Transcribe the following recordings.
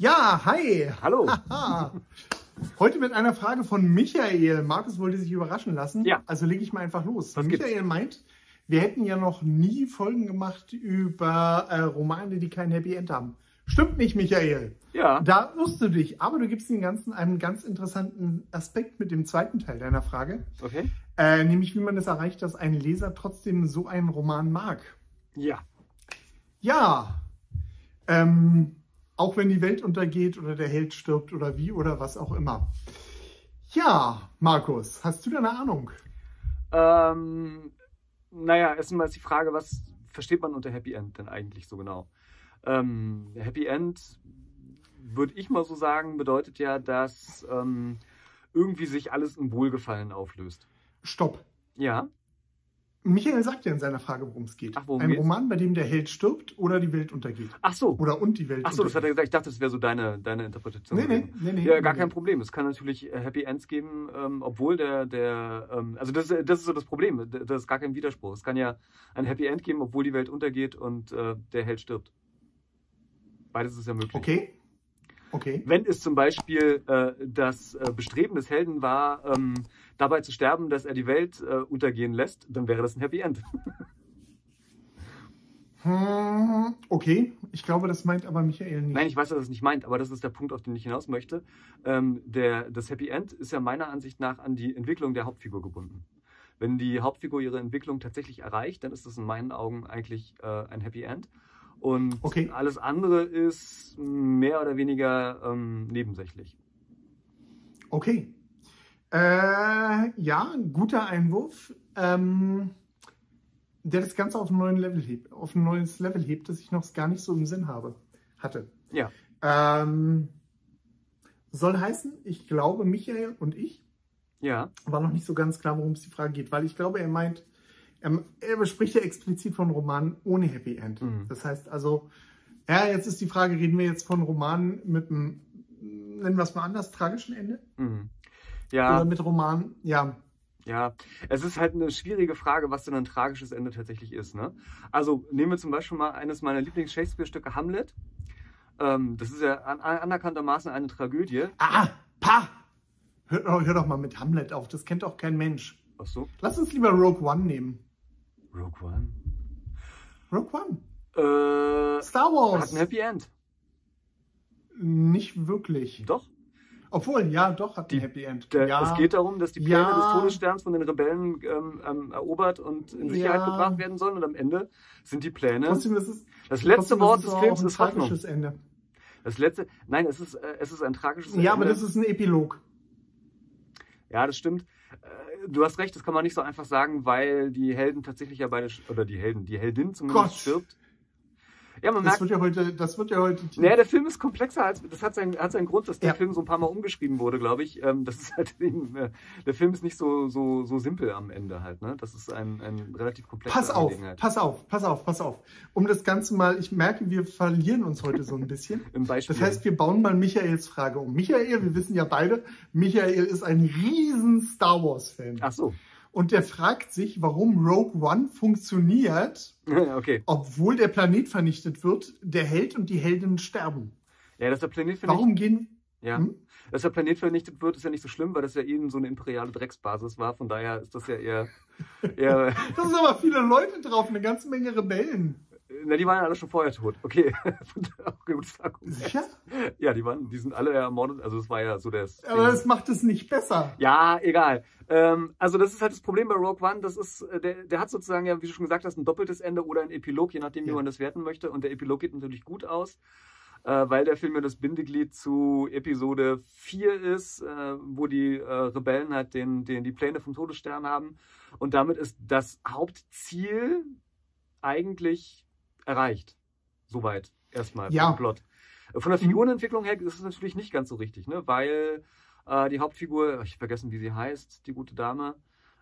Ja, hi. Hallo. Heute mit einer Frage von Michael. Markus wollte sich überraschen lassen. Ja. Also lege ich mal einfach los. Was gibt's? Michael meint, wir hätten ja noch nie Folgen gemacht über äh, Romane, die kein Happy End haben. Stimmt nicht, Michael. Ja. Da irrst du dich. Aber du gibst den Ganzen einen ganz interessanten Aspekt mit dem zweiten Teil deiner Frage. Okay. Äh, nämlich, wie man es erreicht, dass ein Leser trotzdem so einen Roman mag. Ja. Ja, ähm, auch wenn die Welt untergeht oder der Held stirbt oder wie oder was auch immer. Ja, Markus, hast du da eine Ahnung? Ähm, naja, erstmal ist die Frage, was versteht man unter Happy End denn eigentlich so genau? Ähm, Happy End, würde ich mal so sagen, bedeutet ja, dass ähm, irgendwie sich alles in Wohlgefallen auflöst. Stopp. Ja. Michael sagt ja in seiner Frage, worum es geht. Ach, worum Ein geht's? Roman, bei dem der Held stirbt oder die Welt untergeht. Ach so. Oder und die Welt Ach so, das hat er untergeht. gesagt. Ich dachte, das wäre so deine, deine Interpretation. Nee, nee, nee, nee. Ja, gar nee. kein Problem. Es kann natürlich äh, Happy Ends geben, ähm, obwohl der, der ähm, also das, das ist so das Problem. Das ist gar kein Widerspruch. Es kann ja ein Happy End geben, obwohl die Welt untergeht und äh, der Held stirbt. Beides ist ja möglich. Okay. Okay. Wenn es zum Beispiel äh, das äh, Bestreben des Helden war, ähm, dabei zu sterben, dass er die Welt äh, untergehen lässt, dann wäre das ein Happy End. Hm, okay. Ich glaube, das meint aber Michael nicht. Nein, ich weiß, dass er das nicht meint, aber das ist der Punkt, auf den ich hinaus möchte. Ähm, der, das Happy End ist ja meiner Ansicht nach an die Entwicklung der Hauptfigur gebunden. Wenn die Hauptfigur ihre Entwicklung tatsächlich erreicht, dann ist das in meinen Augen eigentlich äh, ein Happy End. Und Okay. alles andere ist mehr oder weniger ähm, nebensächlich. Okay. Äh, ja, guter Einwurf. Ähm, der das Ganze auf, hebt, auf ein neues Level hebt, das ich noch gar nicht so im Sinn habe, hatte. Ja. Ähm, soll heißen, ich glaube, Michael und ich Ja, war noch nicht so ganz klar, worum es die Frage geht, weil ich glaube, er meint, er, er bespricht ja explizit von Romanen ohne Happy End. Mhm. Das heißt also, ja, jetzt ist die Frage, reden wir jetzt von Romanen mit einem, nennen wir es mal anders, tragischen Ende? mhm. Oder ja, mit Romanen, ja, ja. Es ist halt eine schwierige Frage, was denn ein tragisches Ende tatsächlich ist. Ne? Also nehmen wir zum Beispiel mal eines meiner Lieblings-Shakespeare-Stücke, Hamlet. Ähm, das ist ja an, an, anerkanntermaßen eine Tragödie. Ah, pa! Hör, doch- hör doch mal mit Hamlet auf, das kennt doch kein Mensch. Ach so, Lass uns lieber Rogue One nehmen. Rogue One. Rogue One. Äh, Star Wars. hat ein Happy End. Nicht wirklich. Doch. Obwohl, ja, doch, hat ein Die- Happy End. Der, ja. Es geht darum, dass die Pläne Ja. des Todessterns von den Rebellen ähm, ähm, erobert und in Sicherheit Ja. gebracht werden sollen. Und am Ende sind die Pläne. Trotzdem, das ist, das letzte Wort des Films ein ist Hoffnung. tragisches Ende. Das letzte. Nein, es ist, äh, es ist ein tragisches Ja, aber Ende. das ist ein Epilog. Ja, das stimmt. Äh, Du hast recht, das kann man nicht so einfach sagen, weil die Helden tatsächlich ja beide, oder die Helden, die Heldin zumindest Gott. stirbt. Ja, man Das merkt, wird ja heute, das wird ja heute. naja, der Film ist komplexer als, das hat seinen, hat seinen Grund, dass der Ja. Film so ein paar Mal umgeschrieben wurde, glaube ich. Ähm, das ist halt, äh, der Film ist nicht so, so, so simpel am Ende halt, ne? Das ist ein, ein relativ komplexer Pass auf, pass auf, pass auf, pass auf. Um das Ganze mal, ich merke, wir verlieren uns heute so ein bisschen. Im Beispiel. Das heißt, wir bauen mal Michaels Frage um. Michael, wir wissen ja beide, Michael ist ein riesen Star Wars-Fan. Ach so. Und der fragt sich, warum Rogue One funktioniert, okay. obwohl der Planet vernichtet wird, der Held und die Heldin sterben. Ja, dass der Planet vernichtet, Warum gehen. ja, Hm? dass der Planet vernichtet wird, ist ja nicht so schlimm, weil das ja eben so eine imperiale Drecksbasis war. Von daher ist das ja eher, eher Da sind aber viele Leute drauf, eine ganze Menge Rebellen. Na, die waren ja alle schon vorher tot. Okay. Sicher? Ja, die waren, die sind alle ermordet. Also es war ja so das. Aber das macht es nicht besser. Ja, egal. Ähm, also das ist halt das Problem bei Rogue One. Das ist, äh, der, der hat sozusagen ja, wie du schon gesagt hast, ein doppeltes Ende oder ein Epilog, je nachdem, wie Ja. man das werten möchte. Und der Epilog geht natürlich gut aus, äh, weil der Film ja das Bindeglied zu Episode 4 ist, äh, wo die äh, Rebellen halt den, den, die Pläne vom Todesstern haben. Und damit ist das Hauptziel eigentlich erreicht. Soweit erstmal Ja. Plot. Von der Figurenentwicklung her ist es natürlich nicht ganz so richtig, ne? weil äh, die Hauptfigur, ich hab vergessen, wie sie heißt, die gute Dame,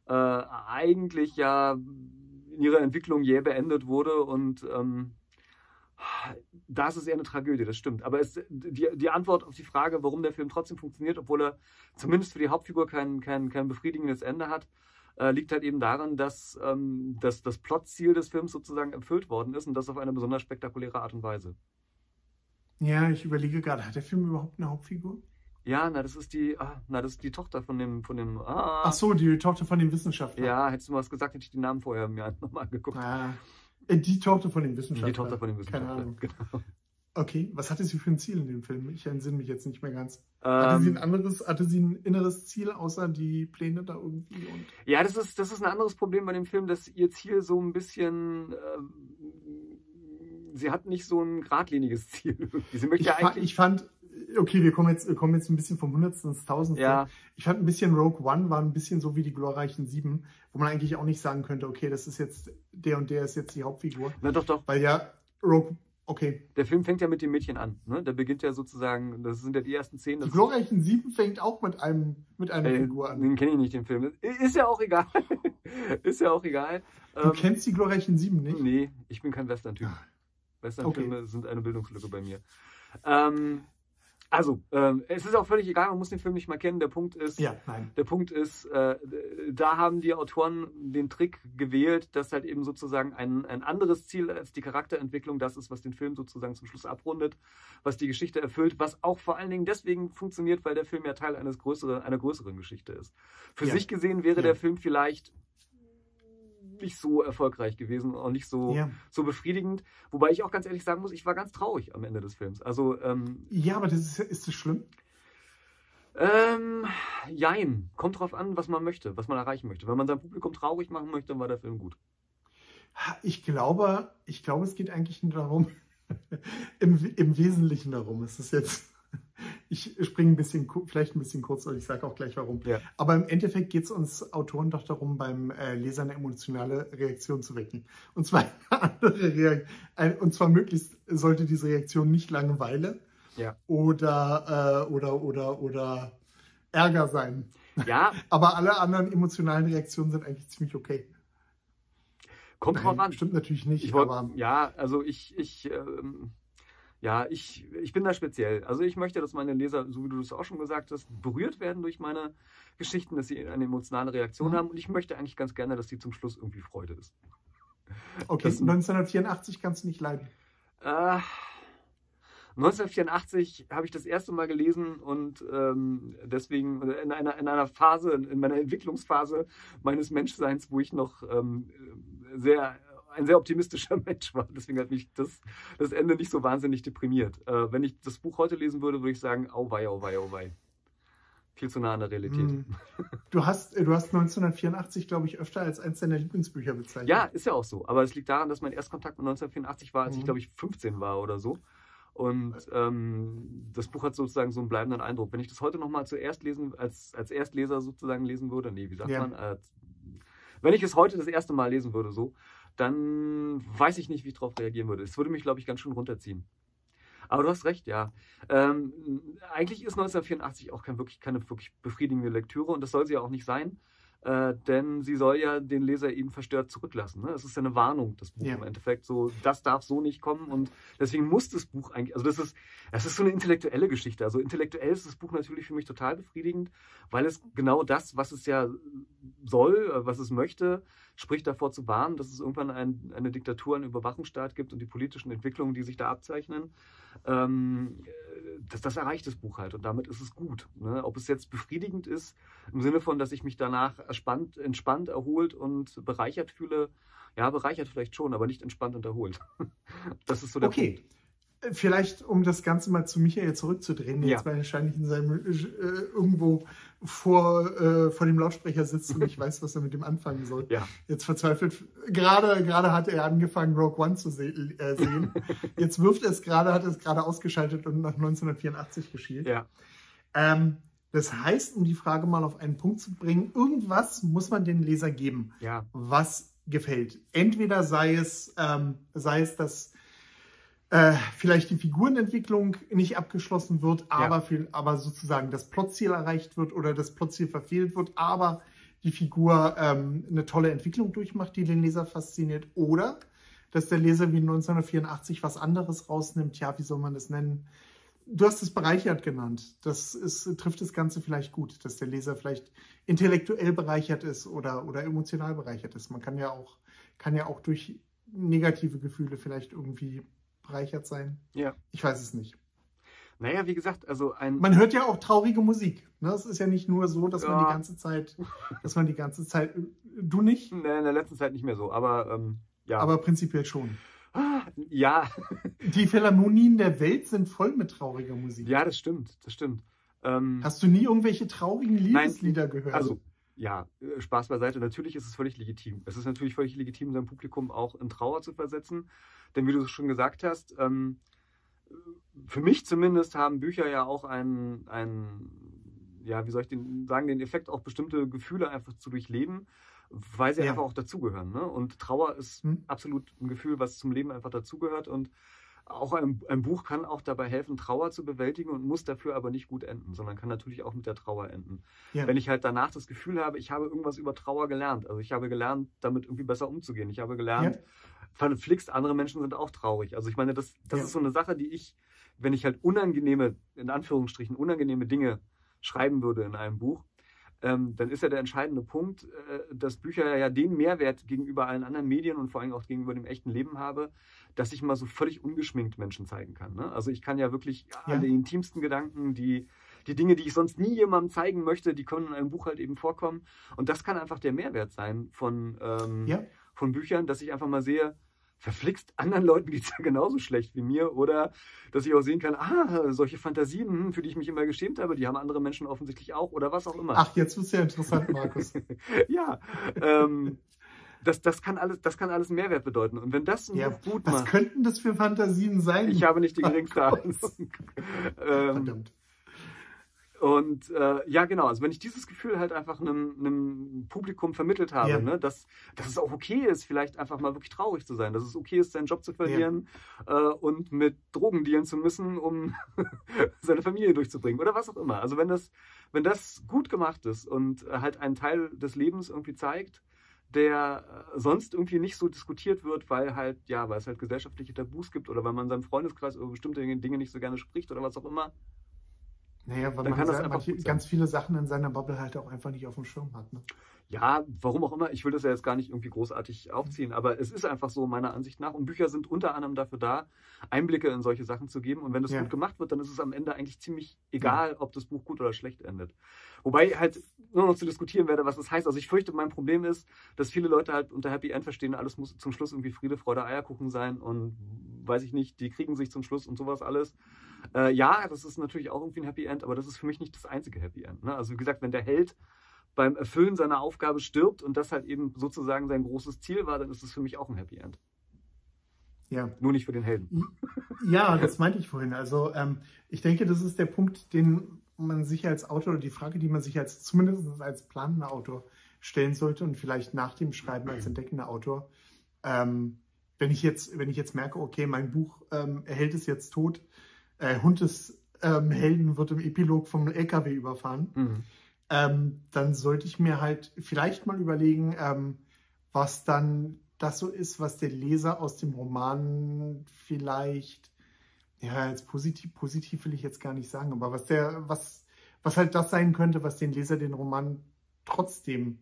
äh, eigentlich ja in ihrer Entwicklung jäh beendet wurde und ähm, das ist eher eine Tragödie, das stimmt. Aber es, die, die Antwort auf die Frage, warum der Film trotzdem funktioniert, obwohl er zumindest für die Hauptfigur kein, kein, kein befriedigendes Ende hat, äh, liegt halt eben daran, dass, ähm, dass das Plotziel des Films sozusagen erfüllt worden ist und das auf eine besonders spektakuläre Art und Weise. Ja, ich überlege gerade, hat der Film überhaupt eine Hauptfigur? Ja, na, das ist die, ah, na, das ist die Tochter von dem, von dem, ah. Ach so, die Tochter von dem Wissenschaftler. Ja, hättest du mal was gesagt, hätte ich die Namen vorher mir nochmal angeguckt. Ah, äh, die Tochter von dem Wissenschaftler. Die Tochter von dem Keine Wissenschaftler. Ahnung. Genau. Okay, was hatte sie für ein Ziel in dem Film? Ich entsinne mich jetzt nicht mehr ganz. Hatte sie ein Ähm, anderes, hatte sie ein inneres Ziel, außer die Pläne da irgendwie? Und ja, das ist, das ist ein anderes Problem bei dem Film, dass ihr Ziel so ein bisschen, ähm, sie hat nicht so ein geradliniges Ziel. Sie möchte ich, ja eigentlich, ich fand, okay, wir kommen jetzt, wir kommen jetzt ein bisschen vom Hundertsten ins Tausendste. ja, Ich fand ein bisschen Rogue One war ein bisschen so wie die glorreichen Sieben, wo man eigentlich auch nicht sagen könnte, okay, das ist jetzt der und der ist jetzt die Hauptfigur. na doch, doch. Weil ja, Rogue, okay. Der Film fängt ja mit dem Mädchen an. Ne? Der beginnt ja sozusagen, das sind ja die ersten Szenen. Die glorreichen Sieben fängt auch mit einem, mit einer Äh, Figur an. den kenne ich nicht, den Film. Ist ja auch egal. ist ja auch egal. Du Ähm, kennst die glorreichen Sieben nicht? Nee, ich bin kein Western-Typ. Western-Filme sind eine Bildungslücke bei mir. Ähm, also, ähm, es ist auch völlig egal, man muss den Film nicht mal kennen. Der Punkt ist, Ja, der Punkt ist, äh, da haben die Autoren den Trick gewählt, dass halt eben sozusagen ein, ein anderes Ziel als die Charakterentwicklung das ist, was den Film sozusagen zum Schluss abrundet, was die Geschichte erfüllt, was auch vor allen Dingen deswegen funktioniert, weil der Film ja Teil eines größeren, einer größeren Geschichte ist. Für Ja. sich gesehen wäre Ja. der Film vielleicht nicht so erfolgreich gewesen und nicht so, Ja. so befriedigend. Wobei ich auch ganz ehrlich sagen muss, ich war ganz traurig am Ende des Films. Also, ähm, ja, aber das ist, ist das schlimm? ähm, jein. Kommt drauf an, was man möchte, was man erreichen möchte. Wenn man sein Publikum traurig machen möchte, dann war der Film gut. Ich glaube, ich glaube, es geht eigentlich nur darum, im, im Wesentlichen darum. Es ist jetzt, ich springe ein bisschen, vielleicht ein bisschen kurz und ich sage auch gleich warum. Ja. Aber im Endeffekt geht es uns Autoren doch darum, beim äh, Leser eine emotionale Reaktion zu wecken. Und zwar eine andere Reaktion. Und zwar möglichst sollte diese Reaktion nicht Langeweile Ja. oder, äh, oder, oder, oder Ärger sein. Ja, Aber alle anderen emotionalen Reaktionen sind eigentlich ziemlich okay. kommt drauf Nein, an. Stimmt natürlich nicht, Ich wollt, aber ja, also ich, ich, ähm, ja, ich, ich bin da speziell. Also ich möchte, dass meine Leser, so wie du das auch schon gesagt hast, berührt werden durch meine Geschichten, dass sie eine emotionale Reaktion Mhm. haben. Und ich möchte eigentlich ganz gerne, dass die zum Schluss irgendwie Freude ist. okay, das- 1984 kannst du nicht leiden. Äh, 1984 habe ich das erste Mal gelesen und ähm, deswegen in einer, in einer Phase, in meiner Entwicklungsphase meines Menschseins, wo ich noch ähm, sehr, ein sehr optimistischer Mensch war. Deswegen hat mich das, das Ende nicht so wahnsinnig deprimiert. Äh, wenn ich das Buch heute lesen würde, würde ich sagen, au wei, au wei, au wei. Viel zu nah an der Realität. Hm. Du hast, äh, du hast 1984, glaube ich, öfter als eins deiner Lieblingsbücher bezeichnet. Ja, ist ja auch so. Aber es liegt daran, dass mein Erstkontakt mit 1984 war, als ich, Mhm. glaube ich, 15 war oder so. Und ähm, das Buch hat sozusagen so einen bleibenden Eindruck. Wenn ich das heute nochmal zuerst lesen, als, als Erstleser sozusagen lesen würde, nee, wie sagt Ja. man? Als, wenn ich es heute das erste Mal lesen würde, so, dann weiß ich nicht, wie ich darauf reagieren würde. Es würde mich, glaube ich, ganz schön runterziehen. Aber du hast recht, ja. Ähm, eigentlich ist 1984 auch kein, wirklich, keine wirklich befriedigende Lektüre und das soll sie ja auch nicht sein. Äh, denn sie soll ja den Leser eben verstört zurücklassen. Ne? Es ist ja eine Warnung, das Buch Ja. im Endeffekt. So, das darf so nicht kommen und deswegen muss das Buch eigentlich, also das ist, das ist so eine intellektuelle Geschichte. Also intellektuell ist das Buch natürlich für mich total befriedigend, weil es genau das, was es ja soll, äh, was es möchte, spricht davor zu warnen, dass es irgendwann ein, eine Diktatur, einen Überwachungsstaat gibt und die politischen Entwicklungen, die sich da abzeichnen. Ähm, äh, das, das erreicht das Buch halt und damit ist es gut. Ne? Ob es jetzt befriedigend ist, im Sinne von, dass ich mich danach erspannt, entspannt, erholt und bereichert fühle, ja, bereichert vielleicht schon, aber nicht entspannt und erholt. Das ist so der Okay. Äh, Vielleicht, um das Ganze mal zu Michael zurückzudrehen, der Ja. jetzt wahrscheinlich in seinem äh, irgendwo vor, äh, vor dem Lautsprecher sitzt und nicht weiß, was er mit dem anfangen soll. Ja. Jetzt verzweifelt. Gerade, gerade hat er angefangen, Rogue One zu se äh, sehen. Jetzt wirft er es gerade, hat es gerade ausgeschaltet und nach 1984 geschielt. Ja. Ähm, das heißt, um die Frage mal auf einen Punkt zu bringen, irgendwas muss man den Leser geben, Ja, was gefällt. Entweder sei es, ähm, sei es, dass äh, vielleicht die Figurenentwicklung nicht abgeschlossen wird, aber, viel, aber sozusagen das Plotziel erreicht wird oder das Plotziel verfehlt wird, aber die Figur ähm, eine tolle Entwicklung durchmacht, die den Leser fasziniert. Oder dass der Leser wie 1984 was anderes rausnimmt. Ja, wie soll man das nennen? Du hast es bereichert genannt. Das ist, trifft das Ganze vielleicht gut, dass der Leser vielleicht intellektuell bereichert ist oder, oder emotional bereichert ist. Man kann ja auch, kann ja auch durch negative Gefühle vielleicht irgendwie bereichert sein. Ja. Ich weiß es nicht. Naja, wie gesagt, also ein. Man hört ja auch traurige Musik. Ne? Es ist ja nicht nur so, dass man Ja. die ganze Zeit, dass man die ganze Zeit, du nicht, Nee, in der letzten Zeit nicht mehr so, aber ähm, ja. aber prinzipiell schon. Ah, ja, Die Philharmonien der Welt sind voll mit trauriger Musik. ja, das stimmt, das stimmt. Ähm, Hast du nie irgendwelche traurigen Liebeslieder gehört? Also, ja, äh, Spaß beiseite. Natürlich ist es völlig legitim. Es ist natürlich völlig legitim, sein Publikum auch in Trauer zu versetzen. Denn wie du es schon gesagt hast, ähm, für mich zumindest haben Bücher ja auch einen, einen, ja, wie soll ich den sagen, den Effekt, auch bestimmte Gefühle einfach zu durchleben, weil sie Ja. einfach auch dazugehören. Ne? Und Trauer ist Hm? absolut ein Gefühl, was zum Leben einfach dazugehört. Und auch ein, ein Buch kann auch dabei helfen, Trauer zu bewältigen und muss dafür aber nicht gut enden, sondern kann natürlich auch mit der Trauer enden. ja. Wenn ich halt danach das Gefühl habe, ich habe irgendwas über Trauer gelernt. Also ich habe gelernt, damit irgendwie besser umzugehen. Ich habe gelernt, Ja. verflixt, andere Menschen sind auch traurig. Also ich meine, das, das Ja. ist so eine Sache, die ich, wenn ich halt unangenehme, in Anführungsstrichen, unangenehme Dinge schreiben würde in einem Buch, ähm, dann ist ja der entscheidende Punkt, äh, dass Bücher ja den Mehrwert gegenüber allen anderen Medien und vor allem auch gegenüber dem echten Leben habe, dass ich mal so völlig ungeschminkt Menschen zeigen kann. Ne? Also ich kann ja wirklich Ja. alle intimsten Gedanken, die, die Dinge, die ich sonst nie jemandem zeigen möchte, die können in einem Buch halt eben vorkommen. Und das kann einfach der Mehrwert sein von, ähm, Ja. von Büchern, dass ich einfach mal sehe, verflixt, anderen Leuten geht es ja genauso schlecht wie mir. Oder dass ich auch sehen kann, ah, solche Fantasien, hm, für die ich mich immer geschämt habe, die haben andere Menschen offensichtlich auch oder was auch immer. Ach, jetzt wird's ja interessant, Markus. ja, ähm, das, das, kann alles, das kann alles einen Mehrwert bedeuten. Und wenn das ein Ja, Buch gut Was macht, könnten das für Fantasien sein? ich habe nicht die geringste Oh Gott. Ahnung. ähm, Verdammt. Und äh, ja, genau, also wenn ich dieses Gefühl halt einfach einem, einem Publikum vermittelt habe, Ja. ne, dass, dass es auch okay ist, vielleicht einfach mal wirklich traurig zu sein, dass es okay ist, seinen Job zu verlieren äh, und mit Drogen dealen zu müssen, um seine Familie durchzubringen oder was auch immer. Also wenn das, wenn das gut gemacht ist und halt einen Teil des Lebens irgendwie zeigt, der äh, sonst irgendwie nicht so diskutiert wird, weil halt, ja, weil es halt gesellschaftliche Tabus gibt oder weil man in seinem Freundeskreis über bestimmte Dinge nicht so gerne spricht oder was auch immer, Naja, weil Dann man kann das sein. ganz viele Sachen in seiner Bubble halt auch einfach nicht auf dem Schirm hat. Ne? Ja, warum auch immer. Ich will das ja jetzt gar nicht irgendwie großartig aufziehen, aber es ist einfach so meiner Ansicht nach. Und Bücher sind unter anderem dafür da, Einblicke in solche Sachen zu geben. Und wenn das Ja. gut gemacht wird, dann ist es am Ende eigentlich ziemlich egal, ob das Buch gut oder schlecht endet. Wobei halt nur noch zu diskutieren werde, was das heißt. Also ich fürchte, mein Problem ist, dass viele Leute halt unter Happy End verstehen, alles muss zum Schluss irgendwie Friede, Freude, Eierkuchen sein und weiß ich nicht, die kriegen sich zum Schluss und sowas alles. Äh, ja, das ist natürlich auch irgendwie ein Happy End, aber das ist für mich nicht das einzige Happy End. Ne? Also wie gesagt, wenn der Held beim Erfüllen seiner Aufgabe stirbt und das halt eben sozusagen sein großes Ziel war, dann ist es für mich auch ein Happy End. Ja. Nur nicht für den Helden. Ja, das meinte ich vorhin. Also ähm, ich denke, das ist der Punkt, den man sich als Autor oder die Frage, die man sich als zumindest als planender Autor stellen sollte und vielleicht nach dem Schreiben als entdeckender Autor. Ähm, wenn ich jetzt, wenn ich jetzt merke, okay, mein Buch ähm, erhält es jetzt tot, äh, Hund des ähm, Helden wird im Epilog vom LKW überfahren, Mhm. ähm, dann sollte ich mir halt vielleicht mal überlegen, ähm, was dann das so ist, was der Leser aus dem Roman vielleicht, ja, jetzt positiv, positiv will ich jetzt gar nicht sagen, aber was der, was, was halt das sein könnte, was den Leser den Roman trotzdem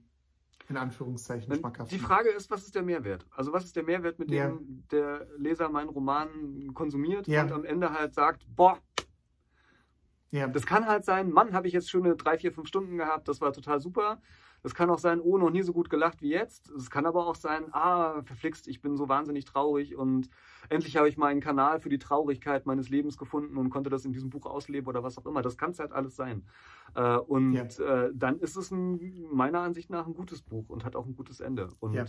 in Anführungszeichen schmackhaft Die. Frage ist, was ist der Mehrwert? Also was ist der Mehrwert, mit dem Ja. der Leser meinen Roman konsumiert Ja. und am Ende halt sagt, boah, Ja, das kann halt sein, Mann, habe ich jetzt schöne drei, vier, fünf Stunden gehabt, das war total super. Das kann auch sein, oh, noch nie so gut gelacht wie jetzt. Es kann aber auch sein, ah, verflixt, ich bin so wahnsinnig traurig und endlich habe ich mal einen Kanal für die Traurigkeit meines Lebens gefunden und konnte das in diesem Buch ausleben oder was auch immer. Das kann es halt alles sein. Äh, und Ja. äh, dann ist es ein, meiner Ansicht nach ein gutes Buch und hat auch ein gutes Ende. Und Ja.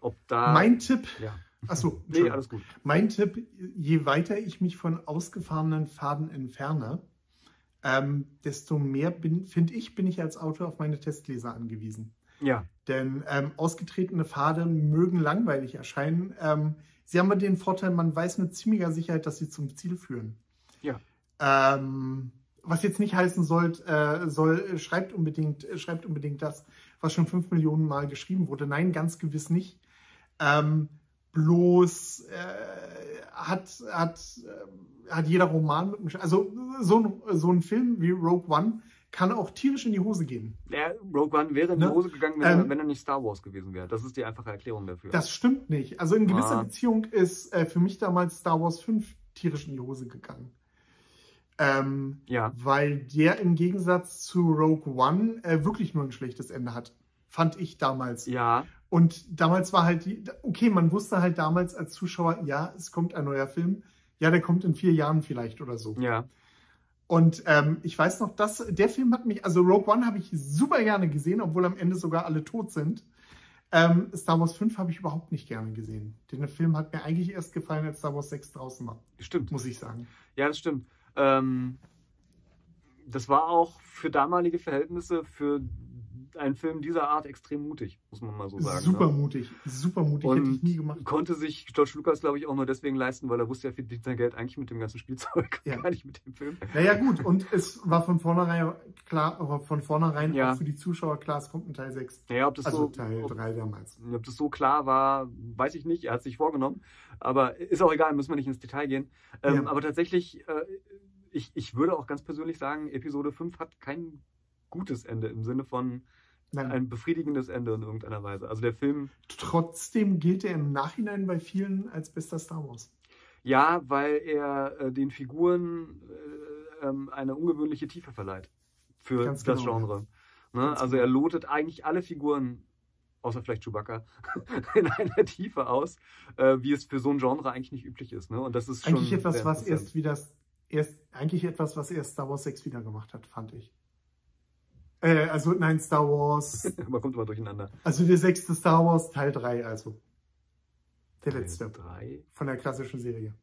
ob da. mein Tipp, ja. achso, Nee, alles gut. Mein Tipp, je weiter ich mich von ausgefahrenen Faden entferne, ähm, desto mehr bin, finde ich, bin ich als Autor auf meine Testleser angewiesen. Ja. Denn ähm, ausgetretene Pfade mögen langweilig erscheinen. Ähm, sie haben aber den Vorteil, man weiß mit ziemlicher Sicherheit, dass sie zum Ziel führen. Ja. Ähm, was jetzt nicht heißen soll, äh, soll äh, schreibt, unbedingt, äh, schreibt unbedingt das, was schon fünf Millionen Mal geschrieben wurde. Nein, ganz gewiss nicht. Ähm, bloß äh, hat, hat, äh, hat jeder Roman mit einem, also so ein, so ein Film wie Rogue One kann auch tierisch in die Hose gehen. ja. Rogue One wäre in die Ne? Hose gegangen, wenn, er, Ähm, wenn er nicht Star Wars gewesen wäre. Das ist die einfache Erklärung dafür. Das stimmt nicht. Also in gewisser Ah. Beziehung ist äh, für mich damals Star Wars 5 tierisch in die Hose gegangen. Ähm, Ja. weil der im Gegensatz zu Rogue One äh, wirklich nur ein schlechtes Ende hat. Fand ich damals. Ja. Und damals war halt die, okay, man wusste halt damals als Zuschauer, ja, es kommt ein neuer Film. Ja, der kommt in vier Jahren vielleicht oder so. Ja. Und ähm, ich weiß noch, dass der Film hat mich, also Rogue One habe ich super gerne gesehen, obwohl am Ende sogar alle tot sind. Ähm, Star Wars 5 habe ich überhaupt nicht gerne gesehen. Den Film hat mir eigentlich erst gefallen, als Star Wars 6 draußen war, Stimmt. muss ich sagen. Ja, das stimmt. Ähm, das war auch für damalige Verhältnisse, für einen Film dieser Art extrem mutig, muss man mal so sagen. super ne? mutig, super mutig, hätte ich Und nie gemacht. konnte sich George Lucas, glaube ich, auch nur deswegen leisten, weil er wusste, er verdient sein Geld eigentlich mit dem ganzen Spielzeug, Ja. gar nicht mit dem Film. Naja, gut, und es war von vornherein klar, aber von vornherein Ja. auch für die Zuschauer klar, es kommt ein Teil 6. Naja, ob das, Also so, Teil ob, 3 damals. ob das so klar war, weiß ich nicht. Er hat es sich vorgenommen. Aber ist auch egal, müssen wir nicht ins Detail gehen. Ähm, Ja. Aber tatsächlich, äh, ich, ich würde auch ganz persönlich sagen, Episode 5 hat kein gutes Ende im Sinne von Nein. ein befriedigendes Ende in irgendeiner Weise. Also der Film, Trotzdem gilt er im Nachhinein bei vielen als bester Star Wars. ja, weil er äh, den Figuren äh, ähm, eine ungewöhnliche Tiefe verleiht für Ganz das genau, Genre. Ne? Also genau. er lotet eigentlich alle Figuren, außer vielleicht Chewbacca, in einer Tiefe aus, äh, wie es für so ein Genre eigentlich nicht üblich ist. Ne? Und das ist Eigentlich schon etwas, was erst wieder erst eigentlich etwas, was erst Star Wars 6 wieder gemacht hat, fand ich. Äh, also nein, Star Wars. Man kommt immer durcheinander. Also der sechste Star Wars Teil 3, also. Der letzte. Drei? Von der klassischen Serie.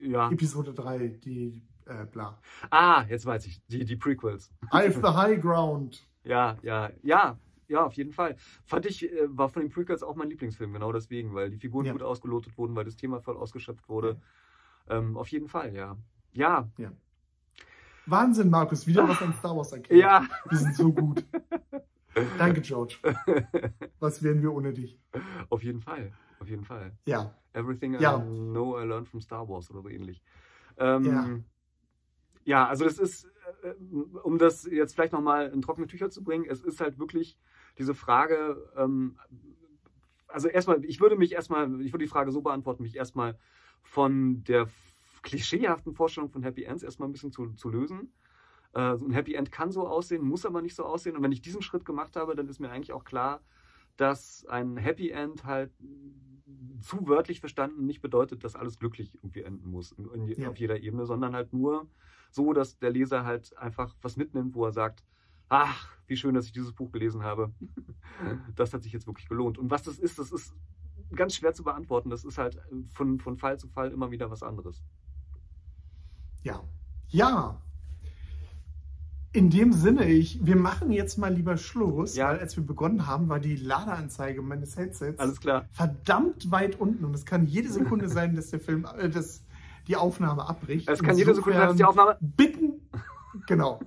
Ja. Episode 3, die äh, bla. Ah, jetzt weiß ich. Die, die Prequels. Of the High Ground. Ja, ja, ja. Ja, auf jeden Fall. Fand ich, äh, war von den Prequels auch mein Lieblingsfilm, genau deswegen, weil die Figuren Ja. gut ausgelotet wurden, weil das Thema voll ausgeschöpft wurde. Ähm, auf jeden Fall, ja. Ja, Wahnsinn, Markus, wieder was an Star Wars erklärt. ja. Wir sind so gut. Danke, George. Was wären wir ohne dich? auf jeden Fall. Auf jeden Fall. Ja, Everything Ja. I know I learned from Star Wars oder so ähnlich. Ähm, Ja. ja. also das ist, äh, um das jetzt vielleicht nochmal in trockene Tücher zu bringen, es ist halt wirklich diese Frage, ähm, also erstmal, ich würde mich erstmal, ich würde die Frage so beantworten, mich erstmal von der klischeehaften Vorstellung von Happy Ends erstmal ein bisschen zu, zu lösen. Äh, so ein Happy End kann so aussehen, muss aber nicht so aussehen. Und wenn ich diesen Schritt gemacht habe, dann ist mir eigentlich auch klar, dass ein Happy End halt zu wörtlich verstanden nicht bedeutet, dass alles glücklich irgendwie enden muss in, in, Ja. auf jeder Ebene, sondern halt nur so, dass der Leser halt einfach was mitnimmt, wo er sagt, ach, wie schön, dass ich dieses Buch gelesen habe. Das hat sich jetzt wirklich gelohnt. Und was das ist, das ist ganz schwer zu beantworten. Das ist halt von, von Fall zu Fall immer wieder was anderes. Ja, ja. In dem Sinne, ich, wir machen jetzt mal lieber Schluss, Ja. weil als wir begonnen haben, war die Ladeanzeige meines Headsets Alles klar. verdammt weit unten und es kann jede Sekunde sein, dass der Film, äh, dass die Aufnahme abbricht. Es kann jede Sekunde sein, dass die Aufnahme. Bitten, genau.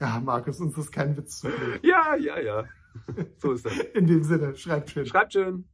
Ja, Markus, uns ist kein Witz zu. Ja, ja, ja. So ist das. In dem Sinne, schreibt schön. Schreibt schön.